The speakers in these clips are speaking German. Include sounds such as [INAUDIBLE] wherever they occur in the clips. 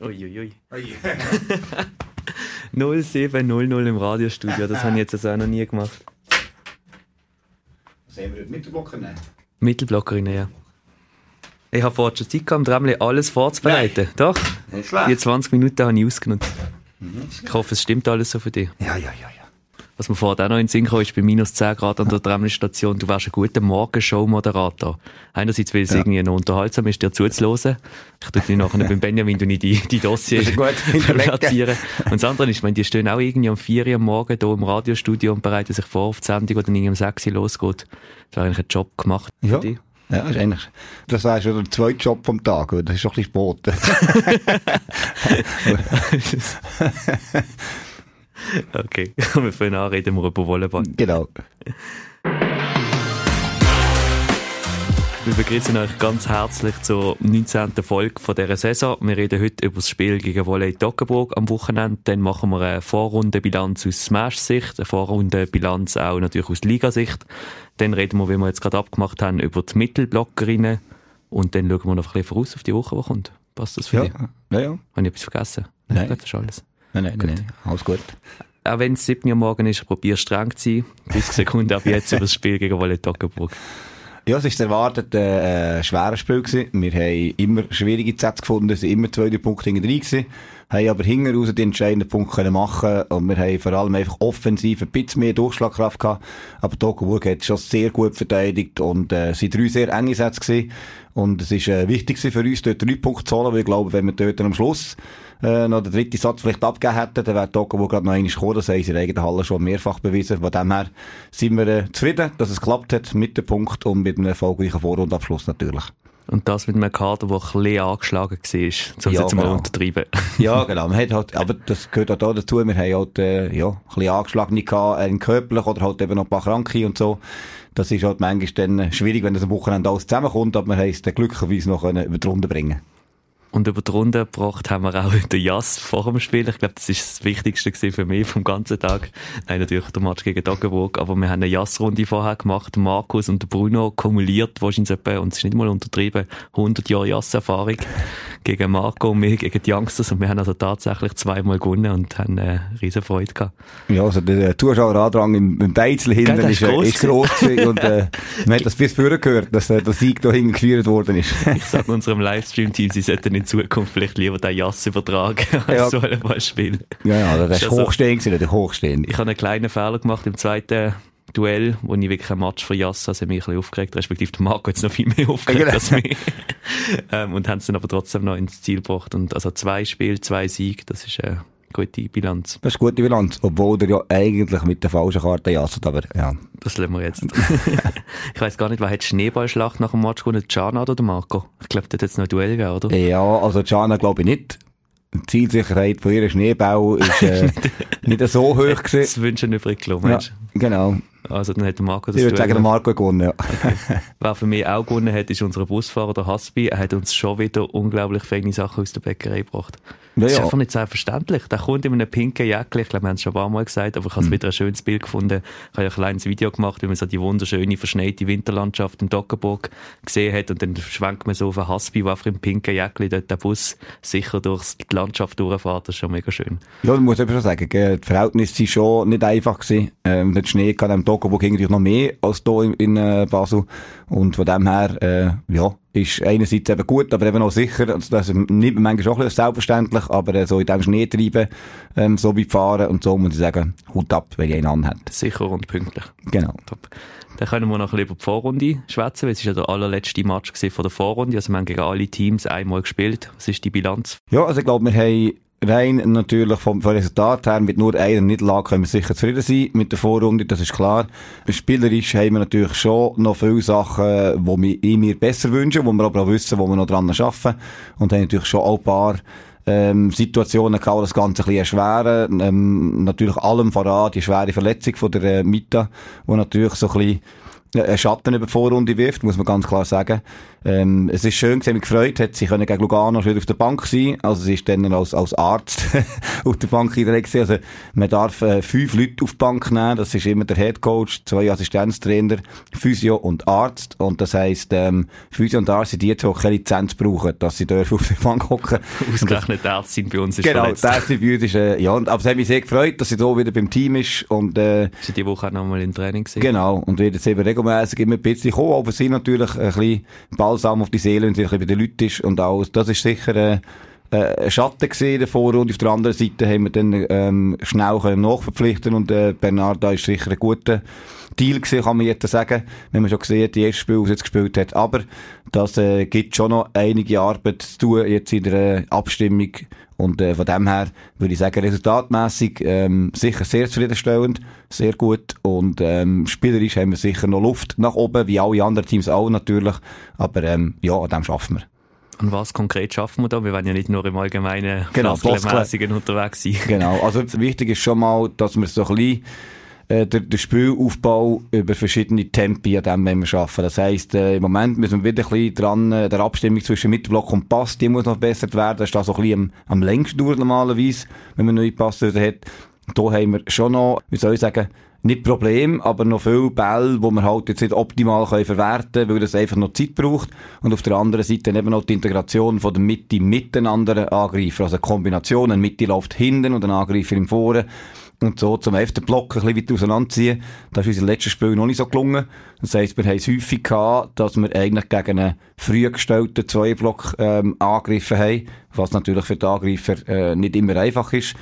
Uiuiui. 0700 [LAUGHS] im Radiostudio, das habe ich jetzt also auch noch nie gemacht. Was haben wir heute Mittelblocker nehmen? Mittelblockerin, ja. Ich habe vorher schon Zeit gehabt, um alles vorzubereiten. Doch, Nicht schlecht. die 20 Minuten habe ich ausgenutzt. Ich hoffe, es stimmt alles so für dich. Ja, ja, ja. Was mir vorher auch noch in den Sinn kam, ist bei minus 10 Grad an der Dremli-Station, du wärst ein guter Morgenshow-Moderator. Einerseits, weil es irgendwie noch unterhaltsam ist, dir zuzuhören. Ich tue dir nachher beim Benjamin die, die, die Dossier ist [LAUGHS] platzieren. Und das andere ist, ich meine, die stehen auch irgendwie um 4 Uhr am Morgen hier im Radiostudio und bereiten sich vor auf die Sendung, die dann irgendwie um 6 Uhr losgeht. Das wäre eigentlich ein Job gemacht für Ja. dich. Ja, das ist eigentlich, das wäre schon der zweite Job vom Tag, oder? das ist schon ein bisschen spät. [LAUGHS] [LAUGHS] [LAUGHS] okay, [LAUGHS] wir fangen an, reden wir über Volleyball. genau. Wir begrüßen euch ganz herzlich zur 19. Folge von dieser Saison. Wir reden heute über das Spiel gegen Volley Toggenburg am Wochenende. Dann machen wir eine Vorrundenbilanz aus Smash-Sicht, eine Vorrundenbilanz auch natürlich aus Ligasicht. Dann reden wir, wie wir jetzt gerade abgemacht haben, über die Mittelblockerinnen. Und dann schauen wir noch ein bisschen voraus auf die Woche, die kommt. Passt das für Ja, dich? ja, ja. Habe ich etwas vergessen? Nein. Das ist alles. Nein, nein, nein, nein. alles gut. Auch wenn es 7 Uhr morgen ist, probier streng zu sein. 30 Sekunden ab jetzt über das Spiel gegen Volley Toggenburg. Ja, es ist erwartet äh, ein schweres Spiel gewesen. Wir haben immer schwierige Sätze gefunden, es sind immer zwei drei Punkte hinten drin gewesen, haben aber hinten raus die entscheidenden Punkte können machen und wir haben vor allem einfach offensiv ein bisschen mehr Durchschlagkraft gehabt. Aber Tokenburg hat schon sehr gut verteidigt und äh, es waren drei sehr enge Sätze gewesen. Und es ist äh, wichtig gewesen für uns, dort drei Punkte zu holen, weil ich glaube, wenn wir dort am Schluss äh, noch den dritten Satz vielleicht abgegeben hätten, dann wäre Tokenburg gerade noch einmal gekommen. Das haben sie in der eigenen Halle schon mehrfach bewiesen. Von dem her sind wir äh, zufrieden, dass es geklappt hat mit dem Punkt und mit einem erfolgreichen Vorrundabschluss natürlich. Und das mit einem Kader, der ein bisschen angeschlagen war, um Ja, jetzt mal genau. untertreiben. [LAUGHS] Ja, [LAUGHS] genau. Man hat halt, aber das gehört auch da dazu. Wir haben halt, äh, ja, ein bisschen angeschlagene gehabt, äh, körperlich oder halt eben noch ein paar Kranke und so. Das ist halt manchmal dann schwierig, wenn das am Wochenende alles zusammenkommt, aber wir haben es dann glücklicherweise noch über die Runde bringen. Und über die Runde gebracht haben wir auch [LAUGHS] den Jass vor dem Spiel. Ich glaube, das ist das Wichtigste für mich vom ganzen Tag. Nein, natürlich der Match gegen Doggenburg, aber wir haben eine Jass-Runde vorher gemacht. Markus und Bruno kumuliert wahrscheinlich etwa, und es ist nicht mal untertrieben, 100 Jahre Jass-Erfahrung [LAUGHS] gegen Marco und mich, gegen die Youngsters. Und wir haben also tatsächlich zweimal gewonnen und haben äh, riesen Freude gehabt. Ja, also der äh, Zuschauerandrang im, im Beizel hinten ist, ist äh, gross ist gross und äh, man hat das [LAUGHS] bis vorher gehört, dass äh, der Sieg da hinten geführt worden ist. Ich sage unserem Livestream-Team, sie sollten in Zukunft vielleicht lieber den Jass übertragen [LAUGHS] als Ja. so ein ja, ja, das Ist ist also- hochstehend gewesen, hochstehend. Ich habe einen kleinen Fehler gemacht im zweiten Duell, wo ich wirklich ein Match für Jassa, also mich ein bisschen aufgeregt, respektive der Marco hat es noch viel mehr [LAUGHS] aufgeregt Genau. als mich. [LAUGHS] ähm, und haben es dann aber trotzdem noch ins Ziel gebracht. Und also zwei Spiele, zwei Siege, das ist eine gute Bilanz. Das ist eine gute Bilanz, obwohl der ja eigentlich mit der falschen Karte jasset, aber ja. Das lassen wir jetzt. [LAUGHS] ich weiß gar nicht, wer hat Schneeballschlacht nach dem Match gewonnen? Jana oder der Marco? Ich glaube, der hat jetzt noch ein Duell gegeben, oder? Ja, also Jana glaube ich nicht. Die Zielsicherheit von ihrem Schneebau ist äh, [LAUGHS] nicht so hoch gewesen. Das wünschen übrig gelungen, Ja, genau. Also dann hat Marco das Ich würde sagen, der Marco gewonnen, ja. Wer für mich auch gewonnen hat, ist unser Busfahrer, der Hasbi. Er hat uns schon wieder unglaublich feine Sachen aus der Bäckerei gebracht. Ja, das ist ja. einfach nicht selbstverständlich. Der kommt in einem pinken Jäckchen, ich glaube, wir haben es schon ein paar Mal gesagt, aber ich Mhm. habe wieder ein schönes Bild gefunden. Ich habe ein kleines Video gemacht, wie man so die wunderschöne, verschneite Winterlandschaft in Dockenburg gesehen hat und dann schwenkt man so auf einen Hasbi, der einfach im pinken Jäckchen dort den Bus sicher durch die Landschaft durchfährt. Das ist schon mega schön. Ja, ich muss eben schon sagen, die Verhältnisse waren schon nicht einfach gewesen. Ähm, der Schnee kann am Togoburg irgendwie noch mehr als hier in, in äh, Basel. Und von dem her, äh, ja, ist einerseits eben gut, aber eben auch sicher. Also das nimmt man manchmal auch ein bisschen selbstverständlich, aber äh, so in diesem Schnee treiben, ähm, so wie fahren und so muss ich sagen, Hut ab, wenn ich einen anhat. Sicher und pünktlich. Genau. Top. Dann können wir noch ein bisschen über die Vorrunde schwätzen, weil es ist ja der allerletzte Match von der Vorrunde. Also wir haben gegen alle Teams einmal gespielt. Was ist die Bilanz? Ja, also ich glaube, wir haben rein natürlich vom, vom Resultat her mit nur einer Niederlage können wir sicher zufrieden sein mit der Vorrunde, das ist klar. Spielerisch haben wir natürlich schon noch viele Sachen, die wir, ich mir besser wünschen, wo wir aber auch wissen, wo wir noch dran arbeiten. Und haben natürlich schon auch ein paar ähm, Situationen gehabt, das Ganze ein bisschen erschweren. Ähm, natürlich allem voran die schwere Verletzung von der äh, Mita, die natürlich so ein bisschen einen Schatten über die Vorrunde wirft, muss man ganz klar sagen. Ähm, es ist schön, sie haben mich gefreut, hat sie können gegen Lugano schon auf der Bank sein. Also sie ist dann als, als Arzt [LAUGHS] auf der Bank direkt Also man darf äh, fünf Leute auf die Bank nehmen. Das ist immer der Head Coach, zwei Assistenztrainer, Physio und Arzt. Und das heisst, ähm, Physio und Arzt sind die, die keine Lizenz brauchen, dass sie dürfen auf der Bank hocken. Ausgerechnet der Arzt bei uns ist Genau, verletzt. der Arzt bei uns ist, äh, ja. Und, aber es hat mich sehr gefreut, dass sie da wieder beim Team ist. Und, äh, ist die Woche auch nochmal im Training gewesen. Genau. Und wird jetzt eben regelmäßig immer ein bisschen kommen, aber sie natürlich ein bisschen Balsam auf die Seele, wenn sie ein bisschen bei den Leuten ist und alles. Das ist sicher, äh, äh, Schatten gesehen davor und auf der anderen Seite haben wir dann ähm, schnell können nachverpflichten und äh, Bernard da ist sicher ein guter Deal gewesen, kann man jetzt sagen, wenn man schon gesehen die erste Spiel, das jetzt gespielt hat. Aber das äh, gibt schon noch einige Arbeit zu tun jetzt in der äh, Abstimmung. Und äh, von dem her würde ich sagen, resultatmäßig ähm, sicher sehr zufriedenstellend, sehr gut. Und ähm, spielerisch haben wir sicher noch Luft nach oben, wie alle anderen Teams auch natürlich, aber ähm, ja, an dem schaffen wir. Und was konkret schaffen wir da? Wir wollen ja nicht nur im allgemeinen Genau, unterwegs sein. [LAUGHS] Genau, also wichtig ist schon mal, dass wir so ein bisschen äh, der, der Spielaufbau über verschiedene Tempi an dem wollen wir schaffen. Das heisst, äh, im Moment müssen wir wieder ein bisschen dran, äh, der Abstimmung zwischen Mittelblock und Pass, die muss noch verbessert werden. Das ist da so ein bisschen am, am längsten durch normalerweise, wenn man neue Passer hat. Da haben wir schon noch, wie soll ich sagen, nicht Problem, aber noch viele Bälle, die wir halt jetzt nicht optimal können verwerten können, weil das einfach noch Zeit braucht. Und auf der anderen Seite eben noch die Integration von der Mitte mit den anderen Angreifern. Also Kombinationen, Mitte läuft hinten und ein Angreifer im Voren. Und so zum elften Block ein bisschen weiter auseinanderziehen. Das ist unser letztes Spiel noch nicht so gelungen. Das heisst, wir haben es häufig gehabt, dass wir eigentlich gegen einen früh gestellten Zweiblock ähm, angegriffen haben, was natürlich für die Angreifer äh, nicht immer einfach ist.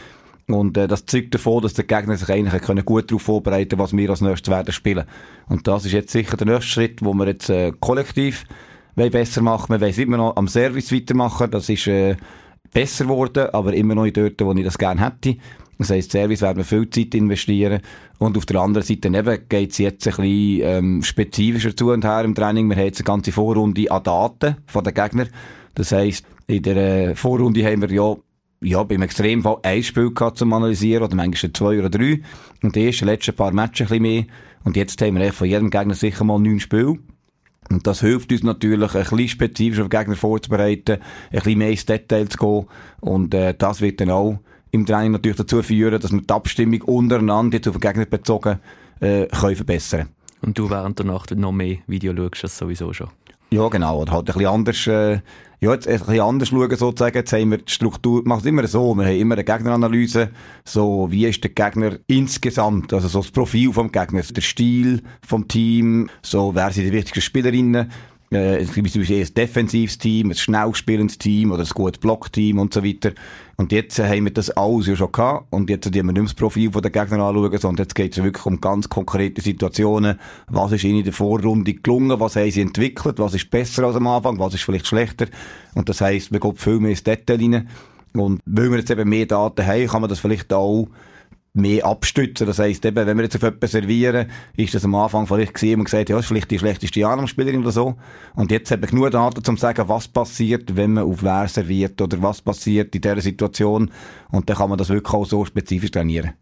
Und äh, das zeugt davon, dass der Gegner sich eigentlich können gut darauf vorbereiten was wir als nächstes werden spielen. Und das ist jetzt sicher der nächste Schritt, wo wir jetzt äh, kollektiv wollen besser machen. Wir wollen immer noch am Service weitermachen. Das ist äh, besser geworden, aber immer noch dort, wo ich das gerne hätte. Das heisst, Service werden wir viel Zeit investieren. Und auf der anderen Seite eben geht es jetzt ein bisschen ähm, spezifischer zu und her im Training. Wir haben jetzt eine ganze Vorrunde an Daten von den Gegnern. Das heisst, in der äh, Vorrunde haben wir ja ja, beim Extremfall ein Spiel gehabt zum Analysieren, oder manchmal zwei oder drei. Und die ersten letzten paar Matches ein bisschen mehr. Und jetzt haben wir von jedem Gegner sicher mal neun Spiele. Und das hilft uns natürlich, ein bisschen spezifisch auf den Gegner vorzubereiten, ein bisschen mehr ins Detail zu gehen. Und äh, das wird dann auch im Training natürlich dazu führen, dass wir die Abstimmung untereinander, jetzt auf den Gegner bezogen, äh, können verbessern Und du während der Nacht noch mehr Video schaust, das sowieso schon. Ja, genau. Oder halt ein bisschen anders, äh, ja, jetzt ein bisschen anders schauen, sozusagen. Jetzt haben wir die Struktur, macht es immer so. Wir haben immer eine Gegneranalyse. So, wie ist der Gegner insgesamt? Also so das Profil vom Gegner, der Stil vom Team, so, wer sind die wichtigsten Spielerinnen? Äh, es gibt zum Beispiel ein defensives Team, ein schnell spielendes Team oder ein gutes Blockteam und so weiter. Und jetzt äh, haben wir das alles ja schon gehabt. Und jetzt müssen wir nicht das Profil der Gegner anschauen, sondern jetzt geht es wirklich um ganz konkrete Situationen. Was ist ihnen in der Vorrunde gelungen? Was haben sie entwickelt? Was ist besser als am Anfang? Was ist vielleicht schlechter? Und das heisst, wir gehen viel mehr ins Detail rein. Und weil wir jetzt eben mehr Daten haben, kann man das vielleicht auch mehr abstützen. Das heisst eben, wenn wir jetzt auf jemanden servieren, ist das am Anfang vielleicht gesehen und gesagt, ja, ist vielleicht die schlechteste Janam-Spielerin oder so. Und jetzt haben wir genug Daten, um zu sagen, was passiert, wenn man auf wer serviert oder was passiert in dieser Situation. Und dann kann man das wirklich auch so spezifisch trainieren.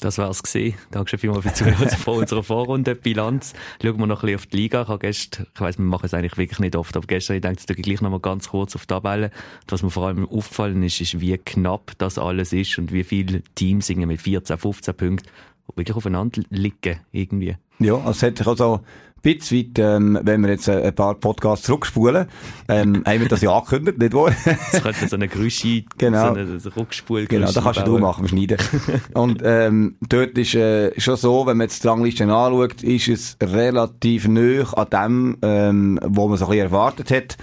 Das war's gesehen. Dankeschön vielmals für die Zuhörer [LAUGHS] von unserer Vorrunde Bilanz. Schauen wir noch ein bisschen auf die Liga. Ich, habe gestern, ich weiss, wir machen es eigentlich wirklich nicht oft, aber gestern, ich denke, jetzt gleich noch mal ganz kurz auf die Tabelle. Was mir vor allem aufgefallen ist, ist, wie knapp das alles ist und wie viele Teams mit 14, 15 Punkten wirklich aufeinander liegen, irgendwie. Ja, es hat sich also ein bisschen weit, ähm, wenn wir jetzt ein paar Podcasts zurückspulen, ähm, [LAUGHS] haben wir das ja angekündigt, nicht wahr? [LAUGHS] Jetzt könnte so eine Grüsche, genau. so eine Rückspul Genau, da kannst du machen, schneiden. [LAUGHS] Und ähm, dort ist äh, schon so, wenn man jetzt die Rangliste anschaut, ist es relativ nöch an dem, ähm, wo man so ein bisschen erwartet hat.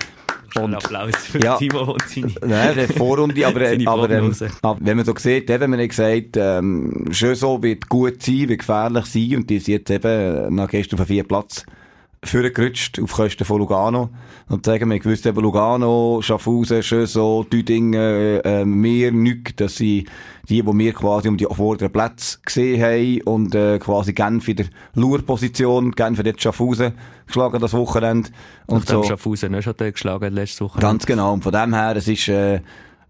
Und, Applaus für ja, Timo und seine Nein, der [LAUGHS] Vorrunde, aber, aber, ähm, aber wenn man so sieht, eben, man hat gesagt, ähm, schön so wird gut sein, wird gefährlich sein und die ist jetzt eben nach gestern auf vier Platz vorgerutscht auf Kosten von Lugano. Und sagen wir, gewusst eben Lugano, Schaffhausen, schön so, Düdingen, äh, mehr nichts, dass sie die, die wir quasi um die vorderen Plätze gesehen haben und äh, quasi Genf in der Lurposition, Genf hat jetzt Schaffhausen geschlagen das Wochenende. Und Nachdem so. Schaffhausen nicht schon geschlagen letzte Woche. Ganz genau. Und von dem her, es ist, äh,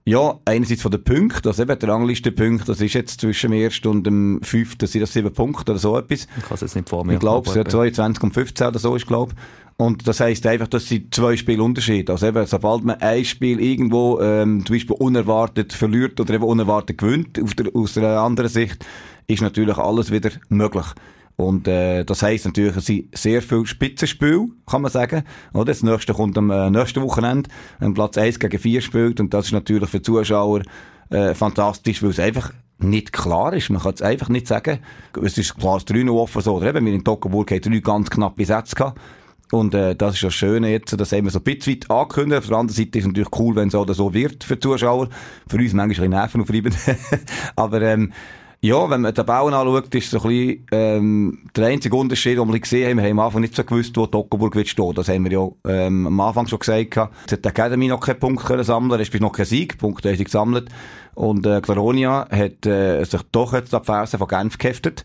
Ja, einerseits von den Punkten, also eben der Rangliste-Punkt, das ist jetzt zwischen dem ersten und dem fünften, sind das sieben Punkte oder so etwas. Ich kann es jetzt nicht vor mir. Ich glaube, es ja 22 und 15 oder so ist, glaube Und das heisst einfach, dass sie zwei Spiele Unterschied. Also eben, sobald man ein Spiel irgendwo, ähm, zum Beispiel unerwartet verliert oder eben unerwartet gewinnt, der, aus einer anderen Sicht, ist natürlich alles wieder möglich. Und äh, das heisst natürlich, es sind sehr viele Spitzenspiele, kann man sagen. Oder? Das nächste kommt am äh, nächsten Wochenende, wenn Platz 1 gegen 4 spielt. Und das ist natürlich für Zuschauer äh, fantastisch, weil es einfach nicht klar ist. Man kann es einfach nicht sagen. Es ist klar, es 3 offen so. Oder eben, wir in Toggenburg haben drei ganz knappe Sätze gehabt. Und äh, das ist das Schöne jetzt, das haben wir so ein bisschen weit angekündigt. Auf der anderen Seite ist es natürlich cool, wenn es auch so wird für die Zuschauer. Für uns manchmal ein bisschen nervenaufreibend. [LAUGHS] Aber ähm, ja, wenn man die Tabellen anschaut, ist so ein bisschen, ähm, der einzige Unterschied, den wir gesehen haben, wir haben am Anfang nicht so gewusst, wo Toggenburg wird stehen. Das haben wir ja ähm, am Anfang schon gesagt. Jetzt hat die Academy noch keinen Punkt können sammeln, es ist noch kein Sieg, Punkte haben sie gesammelt. Und äh, Claronia hat äh, sich doch jetzt ab Fersen von Genf geheftet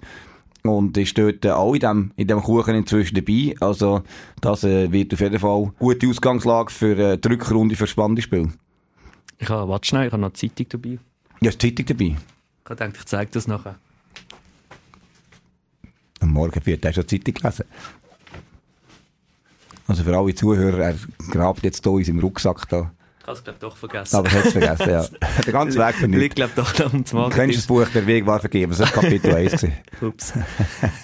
und ist dort äh, auch in dem, in dem Kuchen inzwischen dabei. Also das äh, wird auf jeden Fall eine gute Ausgangslage für äh, die Rückrunde für spannende Spiel. Ich habe, warte schnell, ich habe noch die Zeitung dabei. Ja, die Zeitung dabei? Ich habe gedacht, ich zeige das nachher. Am Morgen vier, hast du die Zeitung gelesen? Also für alle Zuhörer, er grabt jetzt hier in seinem Rucksack da. Ich habe es, glaube doch vergessen. Aber ich hätte es vergessen, ja. [LAUGHS] Der ganze Weg von Liegt, glaube doch ums Morgen. Du kennst das Buch «Der Weg war vergeben», das war Kapitel 1. gewesen. Ups.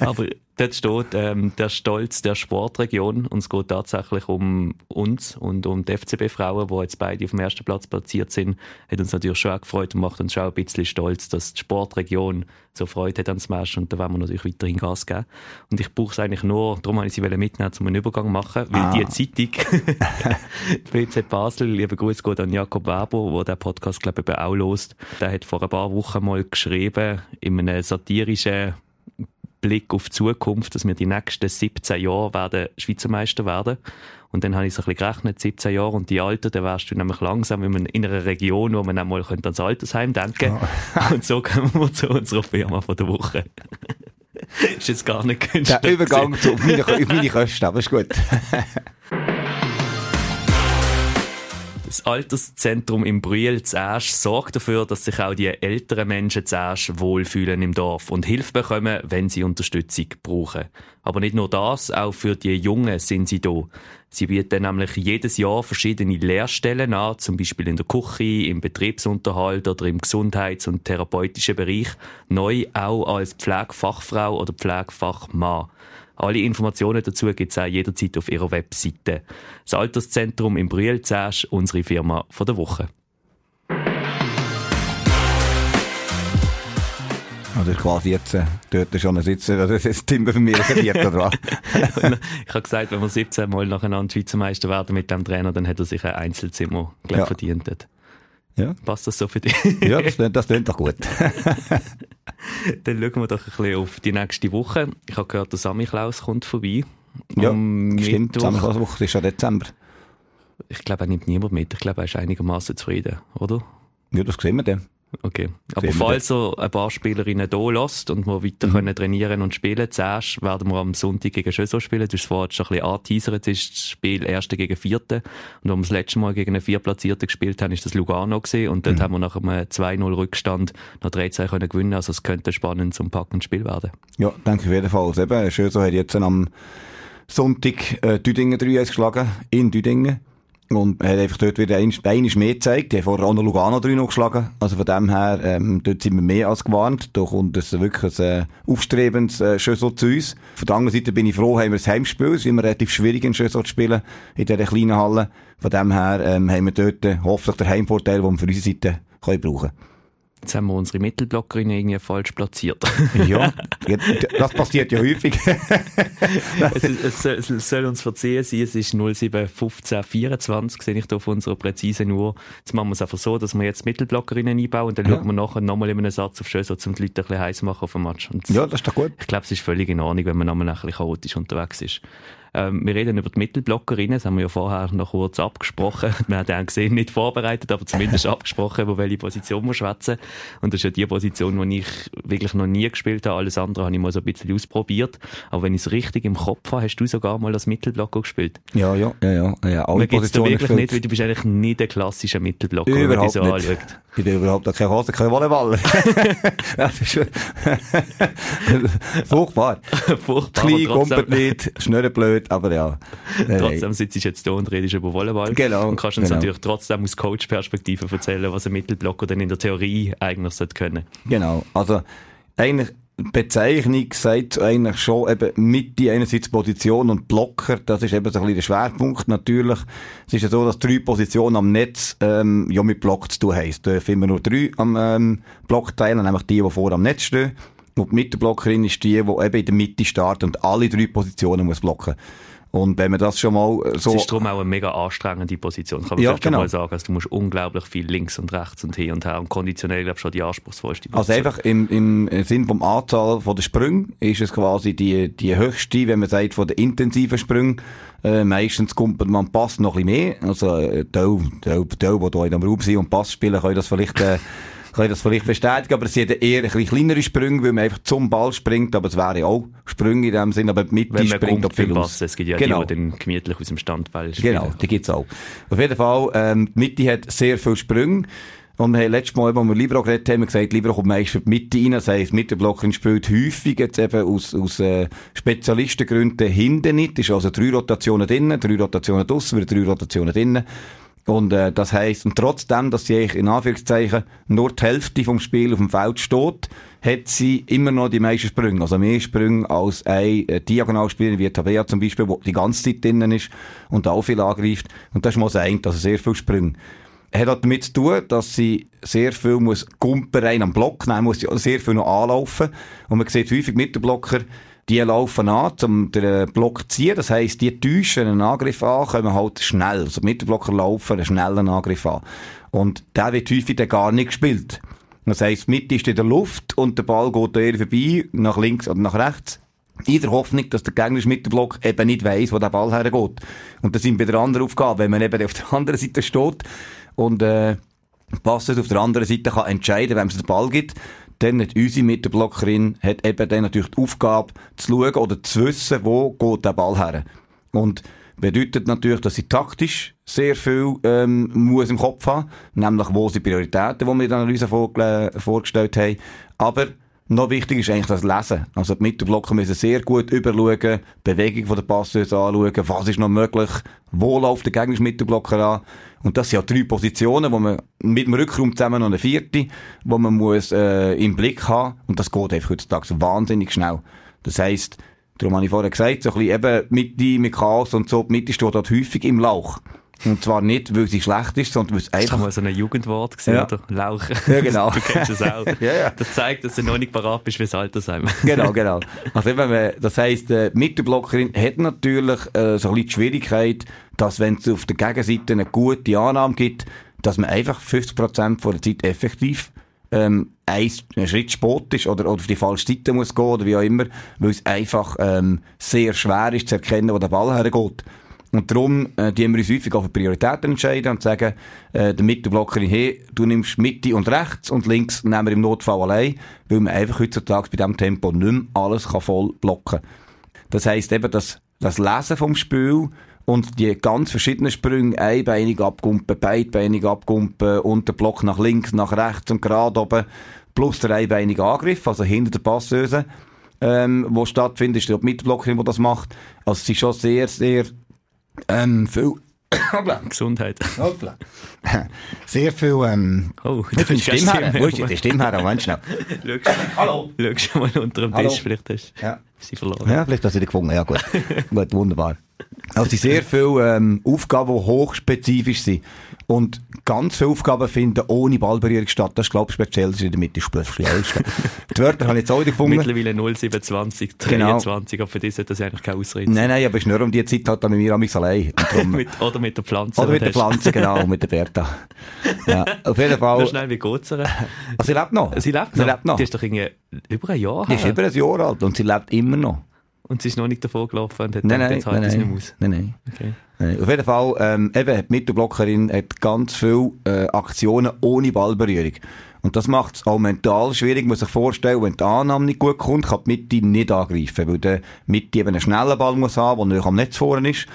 Aber dort steht ähm, der Stolz der Sportregion und es geht tatsächlich um uns und um die FCB-Frauen, die jetzt beide auf dem ersten Platz platziert sind. Hat uns natürlich schon auch gefreut und macht uns schon ein bisschen stolz, dass die Sportregion so Freude hat an das Match und da werden wir natürlich weiterhin Gas geben. Und ich brauche es eigentlich nur, darum wollte ich sie mitnehmen, um einen Übergang zu machen, weil Ah. die Zeitung, [LAUGHS] die BZ Basel, lieber Gruß geht an Jakob Weber, der den Podcast, glaube ich, auch lost. Der hat vor ein paar Wochen mal geschrieben, in einem satirischen Blick auf die Zukunft, dass wir die nächsten 17 Jahre werden Schweizer Meister werden. Und dann habe ich so ein bisschen gerechnet, 17 Jahre und die Alten, dann wärst du nämlich langsam in einer- in einer Region, wo man auch mal könnte ans Altersheim denken [LAUGHS] Und so kommen wir zu unserer Firma von der Woche. [LAUGHS] ist jetzt gar nicht günstig. Der Übergang zu, meine, meine Kosten, aber ist gut. [LAUGHS] Das Alterszentrum im Brühl zuerst sorgt dafür, dass sich auch die älteren Menschen zuerst wohlfühlen im Dorf und Hilfe bekommen, wenn sie Unterstützung brauchen. Aber nicht nur das, auch für die Jungen sind sie da. Sie bieten nämlich jedes Jahr verschiedene Lehrstellen an, zum Beispiel in der Küche, im Betriebsunterhalt oder im Gesundheits- und therapeutischen Bereich, neu auch als Pflegefachfrau oder Pflegefachmann. Alle Informationen dazu gibt es auch jederzeit auf ihrer Webseite. Das Alterszentrum im Brühl zuerst, unsere Firma von der Woche. Also ist quasi jetzt äh, dort schon sitzen, also das ist Timber für mich reserviert, oder was? [LAUGHS] ich habe gesagt, wenn wir 17 Mal nacheinander Schweizer Meister werden mit dem Trainer, dann hat er sich ein Einzelzimmer glaub, Ja. verdient. Ja. Passt das so für dich? [LAUGHS] Ja, das [LAUGHS] klingt, das klingt doch gut. [LAUGHS] dann schauen wir doch ein bisschen auf die nächste Woche. Ich habe gehört, der Sammy Klaus kommt vorbei. Ja, stimmt. Mittwoch. Zusammenfassungswoche ist schon Dezember. Ich glaube, er nimmt niemand mit. Ich glaube, er ist einigermaßen zufrieden, oder? Ja, das sehen wir dann. Okay. Aber Sehen falls er ein paar Spielerinnen hier lässt und wir weiter können trainieren und spielen, zuerst werden wir am Sonntag gegen Schösau spielen. Du hast vorhin schon ein bisschen angeteasert. Es ist das Spiel Erste gegen Vierte. Und als wir das letzte Mal gegen einen Vierplatzierten gespielt haben, ist das Lugano gewesen. Und dort haben wir nach einem 2-0 Rückstand noch 13 können gewinnen. Also es könnte ein spannendes und packendes Spiel werden. Ja, denke ich auf jeden Fall. Eben, schön so hat jetzt am Sonntag äh, Düdingen 3 geschlagen, in Düdingen. Und er hat einfach dort wieder einiges mehr gezeigt. Die haben vorher auch noch Lugano 3 noch geschlagen. Also von dem her, ähm, dort sind wir mehr als gewarnt. Da kommt es wirklich ein äh, aufstrebendes äh, Schössel zu uns. Von der anderen Seite bin ich froh, haben wir ein Heimspiel. Es ist immer relativ schwierig, in Schössel zu spielen, in dieser kleinen Halle. Von dem her ähm, haben wir dort äh, hoffentlich den Heimvorteil, den wir für unsere Seite können brauchen Jetzt haben wir unsere Mittelblockerin irgendwie falsch platziert. [LAUGHS] Ja, das passiert ja häufig. [LAUGHS] es, ist- es, soll- es soll uns verziehen sein, es ist 071524, sehe ich hier auf unserer präzisen Uhr. Jetzt machen wir es einfach so, dass wir jetzt Mittelblockerinnen einbauen und dann Ja. schauen wir nachher nochmal in einem Satz auf Schösser, um die Leute ein bisschen heiß machen auf dem Match. Und ja, das ist doch gut. ich glaube, es ist völlig in Ordnung, wenn man nochmal ein bisschen chaotisch unterwegs ist. Ähm, wir reden über die Mittelblockerinnen, das haben wir ja vorher noch kurz abgesprochen. [LAUGHS] Wir haben ja gesehen, nicht vorbereitet, aber zumindest abgesprochen, über welche Position wir schwätzen. Und das ist ja die Position, die ich wirklich noch nie gespielt habe. Alles andere habe ich mal so ein bisschen ausprobiert. Aber wenn ich es richtig im Kopf habe, hast du sogar mal als Mittelblocker gespielt. Ja, ja, ja, ja. ja alle Positionen wirklich gespielt. nicht, weil du bist eigentlich nicht der klassische Mittelblocker, wenn man dich so nicht. anschaut. Ich bin überhaupt keine Hose, kein Volleyballer. [LAUGHS] [LAUGHS] das ist furchtbar. furchtbar. Klein, kumpelt nicht, schnurrenblöd, aber ja. Trotzdem sitzt du jetzt da und redest über Volleyball. Genau. Und kannst uns genau. natürlich trotzdem aus Coach-Perspektive erzählen, was ein Mittelblocker denn in der Theorie eigentlich sollte können. Genau. Also, eigentlich, Bezeichnung sagt eigentlich schon eben Mitte einerseits Position und Blocker, das ist eben so ein bisschen der Schwerpunkt natürlich. Es ist ja so, dass drei Positionen am Netz ähm, ja mit Block zu tun haben. Es dürfen immer nur drei am ähm, Block teilen, nämlich die, die vor am Netz stehen. Und die Mittelblockerin ist die, die eben in der Mitte startet und alle drei Positionen muss blocken. Und wenn man das schon mal äh, so... Es ist darum auch eine mega anstrengende Position, kann man ja, genau. mal sagen. Also du musst unglaublich viel links und rechts und hin und her und konditionell, glaube ich, schon die anspruchsvollste Position. Also einfach im, im Sinn vom Anzahl von der Sprünge ist es quasi die, die höchste, wenn man sagt, von den intensiven Sprüngen. Äh, meistens kommt man Pass noch ein bisschen mehr. Also, äh, die, die, die, die, die hier in einem Raum sind und Pass spielen, [LAUGHS] können das vielleicht... Kann das vielleicht bestätigen, aber es sind eher ein bisschen kleinere Sprünge, weil man einfach zum Ball springt, aber es wäre auch Sprünge in dem Sinn, aber die Mitte springt auch viel aus. Es gibt ja genau. die, die dann gemütlich aus dem Standball spielen. Genau, die gibt's auch. Auf jeden Fall, ähm, die Mitte hat sehr viele Sprünge. Und wir haben letztes Mal, als wir Libro geredet haben, gesagt, Libro kommt meist für die Mitte rein. Das heisst, Mittelblockerin spielt häufig jetzt eben aus, aus äh, Spezialistengründen hinten nicht. Es ist also drei Rotationen drinnen, drei Rotationen draussen, wieder drei Rotationen drinnen. Und äh, das heisst, und trotzdem, dass sie in Anführungszeichen nur die Hälfte vom Spiel auf dem Feld steht, hat sie immer noch die meisten Sprünge. Also mehr Sprünge als ein äh, Diagonalspieler wie Tabea zum Beispiel, der die ganze Zeit drinnen ist und auch viel angreift. Und das ist mal das eine, also sehr viele Sprünge. Hat auch damit zu tun, dass sie sehr viel muss Gumpen rein am Block nehmen, muss sehr viel noch anlaufen. Und man sieht häufig mit den Blocker, die laufen an, um den Block zu ziehen. Das heisst, die täuschen einen Angriff an, kommen halt schnell. Also mit dem Blocker laufen einen schnellen Angriff an. Und der wird häufig dann gar nicht gespielt. Das heisst, Mitte ist in der Luft und der Ball geht eher vorbei, nach links oder nach rechts. In der Hoffnung, dass der gegnerische Mittelblock eben nicht weiss, wo der Ball hergeht. Und das sind bei der anderen Aufgabe, wenn man eben auf der [LAUGHS] anderen Seite steht und äh, Passes auf der anderen Seite kann entscheiden, wem es den Ball gibt, dann hat unsere Mittelblockerin hat eben dann natürlich die Aufgabe zu schauen oder zu wissen, wo geht der Ball her. Und bedeutet natürlich, dass sie taktisch sehr viel ähm, muss im Kopf haben, nämlich wo sind Prioritäten, die wir in der Analyse vorgestellt haben. Aber noch wichtig ist eigentlich das Lesen. Also die Mittelblocker müssen sehr gut überschauen, Bewegung von der Passeuse anschauen, was ist noch möglich, wo läuft der gegnerische Mittelblocker an. Und das sind ja drei Positionen, wo man mit dem Rückraum zusammen noch eine vierte, wo man muss äh, im Blick haben. Und das geht einfach heutzutage wahnsinnig schnell. Das heisst, darum habe ich vorher gesagt, so ein bisschen eben Mitte mit Chaos und so, die Mitte steht dort häufig im Lauch. Und zwar nicht, weil sie schlecht ist, sondern weil es einfach... Das war mal so ein Jugendwort gesehen, ja. oder? Lauch. [LAUGHS] Ja, genau. [LAUGHS] du kennst es auch. [LAUGHS] ja, ja. Das zeigt, dass du noch nicht parat bist fürs Altersheim. genau, genau. Also eben, das heisst, die Mittelblockerin hat natürlich äh, so ein bisschen die Schwierigkeit, dass wenn es auf der Gegenseite eine gute Annahme gibt, dass man einfach 50% von der Zeit effektiv ähm, ein Schritt spät ist oder, oder auf die falsche Seite muss gehen oder wie auch immer, weil es einfach ähm, sehr schwer ist zu erkennen, wo der Ball hergeht. Und darum, äh, die wir uns häufig auf Prioritäten entscheiden und sagen, äh, der Mittelblocker hey, du nimmst Mitte und rechts und links nehmen wir im Notfall allein, weil man einfach heutzutage bei diesem Tempo nicht mehr alles kann voll blocken Das heisst eben, dass das Lesen vom Spiel und die ganz verschiedenen Sprünge, einbeinig abgumpen, beidbeinig abgumpen, und der Block nach links, nach rechts und gerade oben, plus der einbeinige Angriff, also hinter der Passeuse, ähm, wo stattfindet, ist die Mittelblockerin, die das macht. Also es ist schon sehr, sehr ähm, viel... Gesundheit. Hoppla. [LAUGHS] Sehr viel, ähm... Oh, das ist Stimme her. Wo ist die Stimme her? Moment schnell. Hallo. Schau mal unter dem Tisch, vielleicht hast ja. Sie verloren. Ja, vielleicht hast du sie gefunden. Ja, gut. [LAUGHS] gut, wunderbar. Also, es sind sehr viele ähm, Aufgaben, die hochspezifisch sind. Und ganz viele Aufgaben finden ohne Ballberührung statt. Das ist, glaube ich, speziell in der Mitte speziellste. [LAUGHS] die Wörter habe ich jetzt auch gefunden. Mittlerweile 027, 23, genau. aber für dich sollte das eigentlich keine Ausrede Nein, nein, aber es ist nur um die Zeit halt mit mir an mich allein. [LAUGHS] mit, oder mit der Pflanze. Oder mit der Pflanze, genau, mit der Bertha. Ja, auf jeden Fall. Nur schnell, wie geht's ihr? Also, sie lebt noch. Sie lebt noch? Sie lebt noch. Die ist doch irgendwie über ein Jahr Die ist über ein Jahr alt und sie lebt immer noch. Und sie ist noch nicht davor gelaufen und hat Nein, gedacht, nein, jetzt halt nein, es nicht mehr aus. nein, nein. Okay. Nein. Auf jeden Fall, ähm, eben, die Mittelblockerin hat ganz viele äh, Aktionen ohne Ballberührung. Und das macht es auch mental schwierig, muss sich vorstellen, wenn die Annahme nicht gut kommt, kann die Mitte nicht angreifen, weil der Mitte eben einen schnellen Ball muss haben, der natürlich am Netz vorne ist.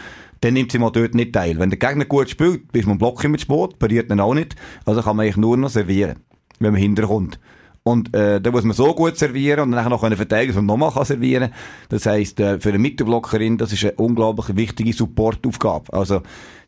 Dann nimmt sie mal dort nicht teil. Wenn der Gegner gut spielt, ist man Block immer zu Boot, berührt ihn auch nicht. Also kann man eigentlich nur noch servieren, wenn man hinterkommt. Und äh, da muss man so gut servieren und dann nachher noch können verteidigen, dass man nochmal kann servieren Das heisst, äh, für eine Mittelblockerin, das ist eine unglaublich wichtige Supportaufgabe. Also,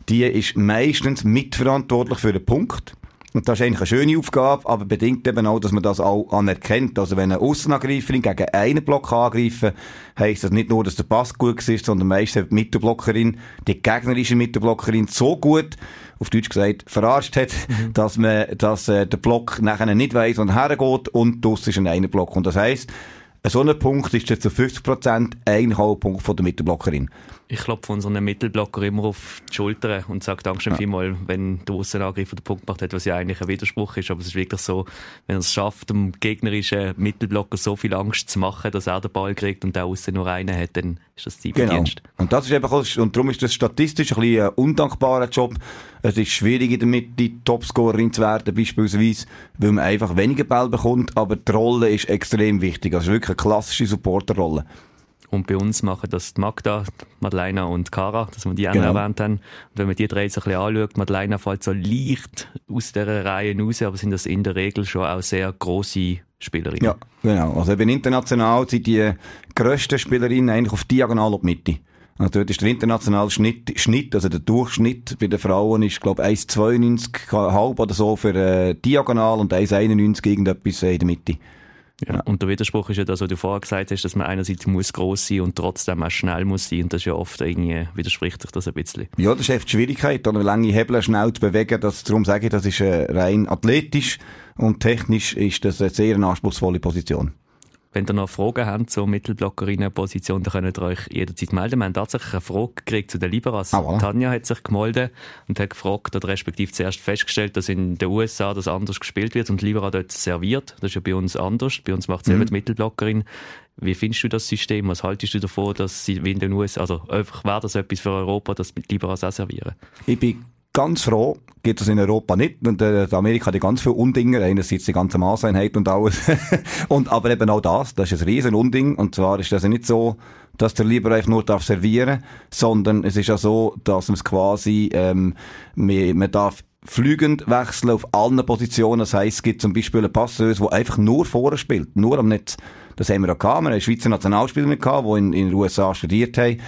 die ist meistens mitverantwortlich für den Punkt. Und das ist eigentlich eine schöne Aufgabe, aber bedingt eben auch, dass man das auch anerkennt. Also wenn eine Aussenangreiferin gegen einen Block angreifen, heisst das nicht nur, dass der Pass gut ist, sondern meistens die Mittelblockerin, die gegnerische Mittelblockerin so gut, auf Deutsch gesagt, verarscht hat, dass man, dass äh, der Block nachher nicht weiss, wo er hergeht und das ist ein einer Block. Und das heisst, so ein Punkt ist jetzt zu 50% eigentlich auch ein Punkt von der Mittelblockerin. Ich klopfe unseren Mittelblocker immer auf die Schulter und sage Dankeschön ja. vielmal, wenn der Aussenangreifer den Punkt gemacht hat, was ja eigentlich ein Widerspruch ist. Aber es ist wirklich so, wenn er es schafft, dem gegnerischen Mittelblocker so viel Angst zu machen, dass er den Ball kriegt und der Aussen nur einen hat, dann ist das die Genau. Verdienst. Und das ist eben, und darum ist das statistisch ein bisschen ein undankbarer Job. Es ist schwierig in der Mitte Topscorerin zu werden, beispielsweise, weil man einfach weniger Ball bekommt, aber die Rolle ist extrem wichtig. Also wirklich eine klassische Supporterrolle. Und bei uns machen das die Magda, Madeleine und Cara, dass wir die auch Genau. erwähnt haben. Und wenn man die drei so ein bisschen anschaut, Madeleine fällt so leicht aus dieser Reihe raus, aber sind das in der Regel schon auch sehr grosse Spielerinnen. Ja, genau. Also eben international sind die grössten Spielerinnen eigentlich auf diagonal auf die Mitte. Also dort ist der internationale Schnitt, Schnitt, also der Durchschnitt bei den Frauen ist, glaube ich, 1,92 halb oder so für äh, diagonal und 1,91 irgendetwas äh, in der Mitte. Ja. Und der Widerspruch ist ja das, was du vorher gesagt hast, dass man einerseits muss gross sein und trotzdem auch schnell muss sein. Und das ist ja oft irgendwie, widerspricht sich das ein bisschen. Ja, das ist echt die Schwierigkeit, oder lange Hebel schnell zu bewegen. Das, darum sage ich, das ist äh, rein athletisch und technisch ist das eine sehr anspruchsvolle Position. Wenn ihr noch Fragen habt zur Mittelblockerinnen-Position, dann könnt ihr euch jederzeit melden. Wir haben tatsächlich eine Frage gekriegt zu den Liberas. Ah, voilà. Tanja hat sich gemeldet und hat gefragt, oder respektive zuerst festgestellt, dass in den USA das anders gespielt wird und Libera dort serviert. Das ist ja bei uns anders. Bei uns macht Mhm. selber die Mittelblockerin. Wie findest du das System? Was haltest du davon, dass sie wie in den USA, also einfach wäre das etwas für Europa, dass die Liberas auch servieren? Ich bin ganz froh, gibt es in Europa nicht. Und äh, Amerika hat die ganz viele Undinger, einerseits die ganze Maßeinheit und alles. [LAUGHS] und aber eben auch das, das ist ein riesen Unding. Und zwar ist das ja nicht so, dass der Lieber einfach nur darf servieren, sondern es ist ja so, dass man es quasi, ähm, man, man darf flügend wechseln auf allen Positionen. Das heisst, es gibt zum Beispiel einen Passeuse, der einfach nur vorne spielt, nur am Netz. Das haben wir auch gehabt. Wir haben Schweizer Nationalspieler gehabt, die in, in den USA studiert haben.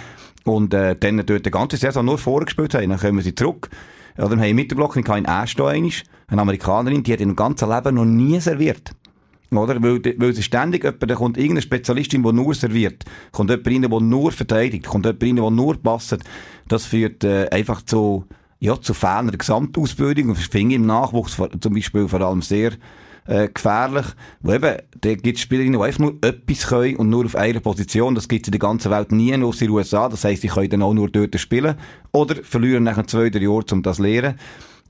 Und äh, dann dort die ganze Saison nur vorne gespielt haben. Dann kommen sie zurück. Ja, dann haben wir Mittelblock in Ashton einmal, eine Amerikanerin, die hat ihrem ganzen Leben noch nie serviert. Oder? Weil, weil sie ständig jemand, da kommt irgendeine Spezialistin, die nur serviert. Kommt jemand rein, der nur verteidigt. Kommt jemand rein, der nur passt. Das führt äh, einfach zu, ja, zu fehlender Gesamtausbildung. Und das finde ich im Nachwuchs zum Beispiel vor allem sehr äh, gefährlich. Weil eben, da gibt es Spielerinnen, die einfach nur etwas können und nur auf einer Position. Das gibt es in der ganzen Welt nie, nur in den USA. Das heisst, die können dann auch nur dort spielen. Oder verlieren nach zwei, drei Jahren, um das zu lernen.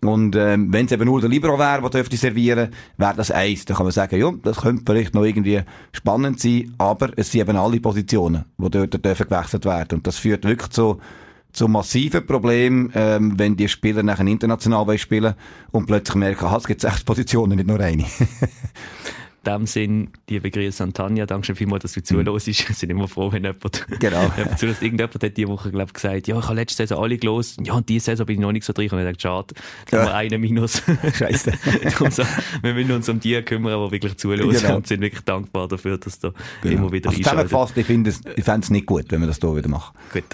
Und ähm, wenn es eben nur der Libero wäre, der dürfte servieren, wäre das eins. Dann kann man sagen, ja, das könnte vielleicht noch irgendwie spannend sein, aber es sind eben alle Positionen, die dort dürfen gewechselt werden. Und das führt wirklich zu, zu massiven Problemen, ähm, wenn die Spieler nachher international spielen und plötzlich merken, es gibt sechs Positionen, nicht nur eine. [LAUGHS] In dem Sinn, liebe Grüße an Tanja, danke schön vielmals, dass du zuhörst. Wir sind immer froh, wenn jemand, [LAUGHS] Genau. [LAUGHS] jemand zuhört. Irgendjemand hat diese Woche, glaub, gesagt, ja, ich habe letzte Saison alle gelost. Ja, und diese Saison bin ich noch nicht so drin. Und ich dachte, schade, da haben wir einen Minus. Scheiße. Wir müssen uns um die kümmern, die wirklich zuhören Genau. und sind wirklich dankbar dafür, dass da immer wieder also zusammengefasst, ich finde es, ich fände es nicht gut, wenn wir das hier wieder machen. Gut.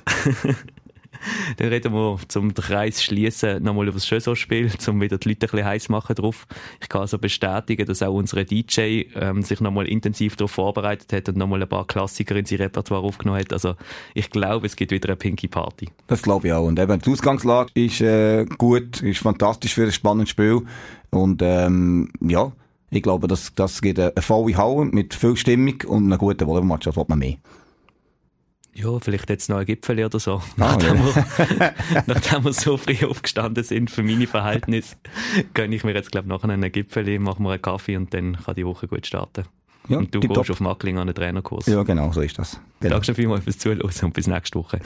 [LAUGHS] Dann reden wir, zum Kreis schließen, nochmal über das Schösau-Spiel, um wieder die Leute ein bisschen heiß machen drauf. Ich kann also bestätigen, dass auch unsere DJ ähm, sich nochmal intensiv darauf vorbereitet hat und nochmal ein paar Klassiker in sein Repertoire aufgenommen hat. Also ich glaube, es gibt wieder eine Pinky Party. Das glaube ich auch. Und eben, die Ausgangslage ist äh, gut, ist fantastisch für ein spannendes Spiel. Und ähm, ja, ich glaube, das, das gibt eine, eine volle Halle mit viel Stimmung und einem guten Volleyballmatch. Das will man mehr. Ja, vielleicht jetzt noch ein Gipfel oder so. Ah, nachdem, ja. wir, [LAUGHS] nachdem wir so früh aufgestanden sind, für meine Verhältnisse, gönne ich mir jetzt, glaube ich, nachher einen Gipfel, mache mir einen Kaffee und dann kann die Woche gut starten. Ja, und du gehst auf Mackling an einen Trainerkurs. Ja, genau, so ist das. Genau. Danke schon vielmals fürs Zuhören und bis nächste Woche.